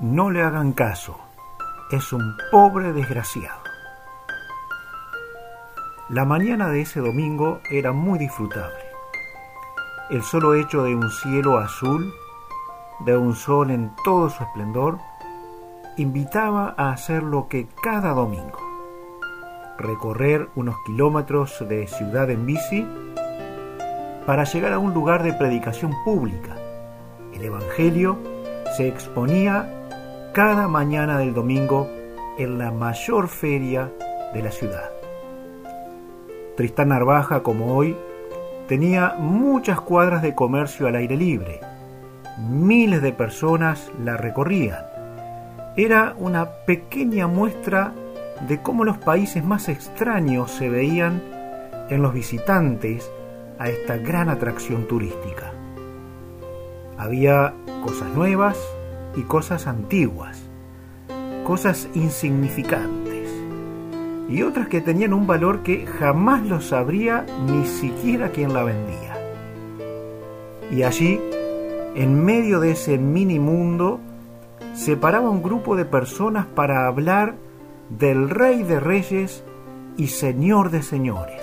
No le hagan caso, es un pobre desgraciado. La mañana de ese domingo era muy disfrutable. El solo hecho de un cielo azul, de un sol en todo su esplendor, invitaba a hacer lo que cada domingo. Recorrer unos kilómetros de ciudad en bici para llegar a un lugar de predicación pública. El Evangelio se exponía cada mañana del domingo en la mayor feria de la ciudad. Tristán Narvaja, como hoy, tenía muchas cuadras de comercio al aire libre. Miles de personas la recorrían. Era una pequeña muestra de cómo los países más extraños se veían en los visitantes a esta gran atracción turística. Había cosas nuevas y cosas antiguas, cosas insignificantes y otras que tenían un valor que jamás lo sabría ni siquiera quien la vendía. Y allí, en medio de ese mini mundo, se paraba un grupo de personas para hablar del Rey de Reyes y Señor de Señores,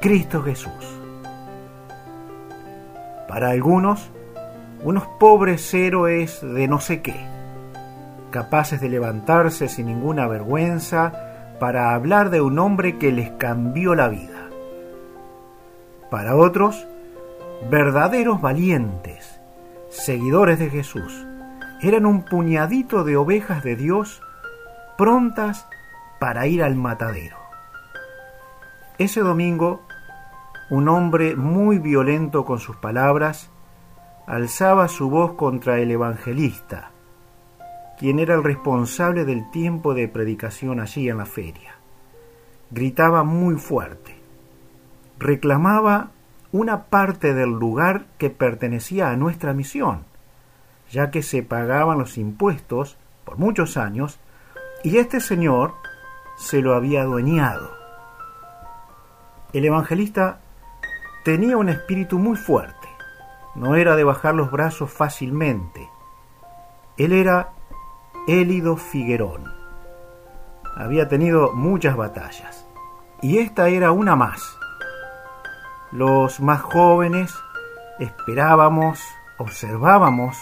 Cristo Jesús. Para algunos, unos pobres héroes de no sé qué, capaces de levantarse sin ninguna vergüenza para hablar de un hombre que les cambió la vida. Para otros, verdaderos valientes, seguidores de Jesús, eran un puñadito de ovejas de Dios prontas para ir al matadero. Ese domingo, un hombre muy violento con sus palabras alzaba su voz contra el evangelista, quien era el responsable del tiempo de predicación allí en la feria. Gritaba muy fuerte. Reclamaba una parte del lugar que pertenecía a nuestra misión, ya que se pagaban los impuestos por muchos años y este señor se lo había adueñado. El evangelista tenía un espíritu muy fuerte, no era de bajar los brazos fácilmente. Él era Élido Figuerón. Había tenido muchas batallas, y esta era una más. Los más jóvenes esperábamos, observábamos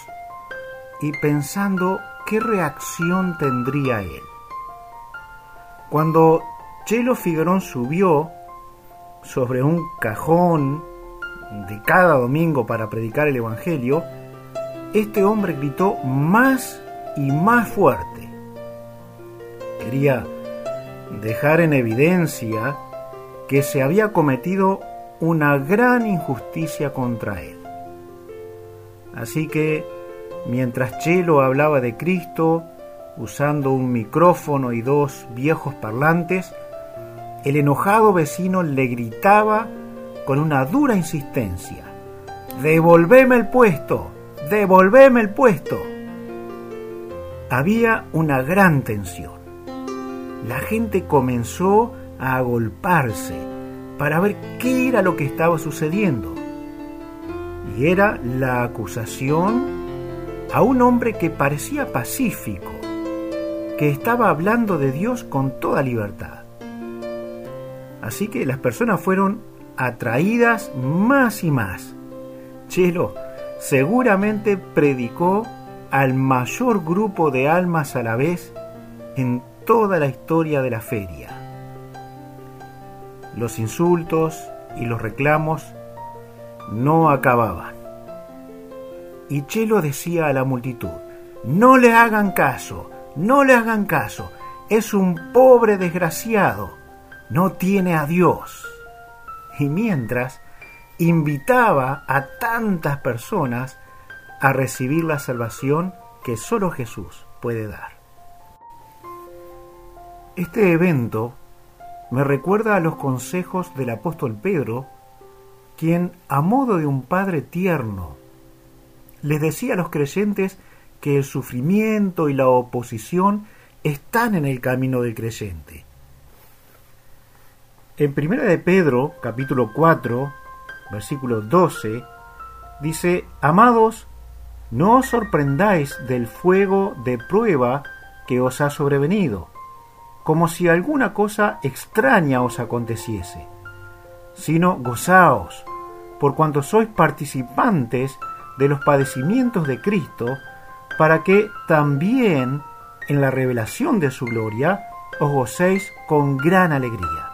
y pensando qué reacción tendría él. Cuando Chelo Figuerón subió sobre un cajón de cada domingo para predicar el Evangelio, este hombre gritó más y más fuerte. Quería dejar en evidencia que se había cometido una gran injusticia contra él. Así que Mientras Chelo hablaba de Cristo, usando un micrófono y dos viejos parlantes, el enojado vecino le gritaba con una dura insistencia, Devolveme el puesto, devolveme el puesto. Había una gran tensión. La gente comenzó a agolparse para ver qué era lo que estaba sucediendo. Y era la acusación a un hombre que parecía pacífico, que estaba hablando de Dios con toda libertad. Así que las personas fueron atraídas más y más. Chelo seguramente predicó al mayor grupo de almas a la vez en toda la historia de la feria. Los insultos y los reclamos no acababan. Y Chelo decía a la multitud, no le hagan caso, no le hagan caso, es un pobre desgraciado, no tiene a Dios. Y mientras invitaba a tantas personas a recibir la salvación que solo Jesús puede dar. Este evento me recuerda a los consejos del apóstol Pedro, quien, a modo de un padre tierno les decía a los creyentes que el sufrimiento y la oposición están en el camino del creyente. En Primera de Pedro, capítulo 4, versículo 12, dice, Amados, no os sorprendáis del fuego de prueba que os ha sobrevenido, como si alguna cosa extraña os aconteciese, sino gozaos, por cuanto sois participantes de los padecimientos de Cristo, para que también en la revelación de su gloria os gocéis con gran alegría.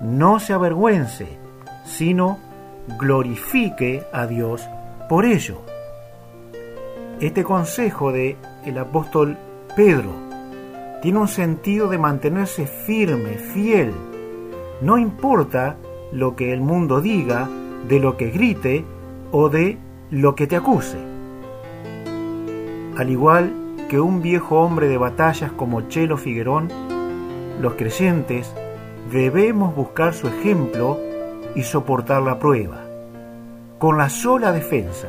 no se avergüence, sino glorifique a Dios por ello. Este consejo de el apóstol Pedro tiene un sentido de mantenerse firme, fiel. No importa lo que el mundo diga, de lo que grite o de lo que te acuse. Al igual que un viejo hombre de batallas como Chelo Figuerón, los creyentes debemos buscar su ejemplo y soportar la prueba, con la sola defensa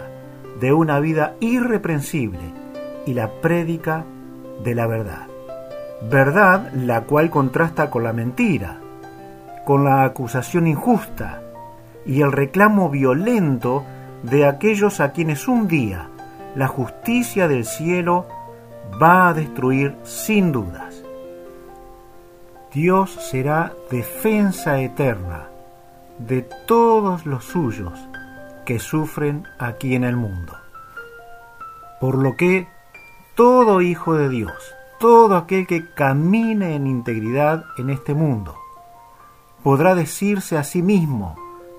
de una vida irreprensible y la prédica de la verdad. Verdad la cual contrasta con la mentira, con la acusación injusta y el reclamo violento de aquellos a quienes un día la justicia del cielo va a destruir sin dudas. Dios será defensa eterna de todos los suyos que sufren aquí en el mundo. Por lo que todo hijo de Dios, todo aquel que camine en integridad en este mundo, podrá decirse a sí mismo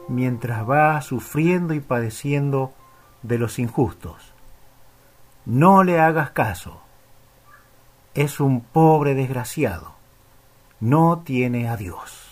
mientras va sufriendo y padeciendo de los injustos. No le hagas caso. Es un pobre desgraciado. No tiene a Dios.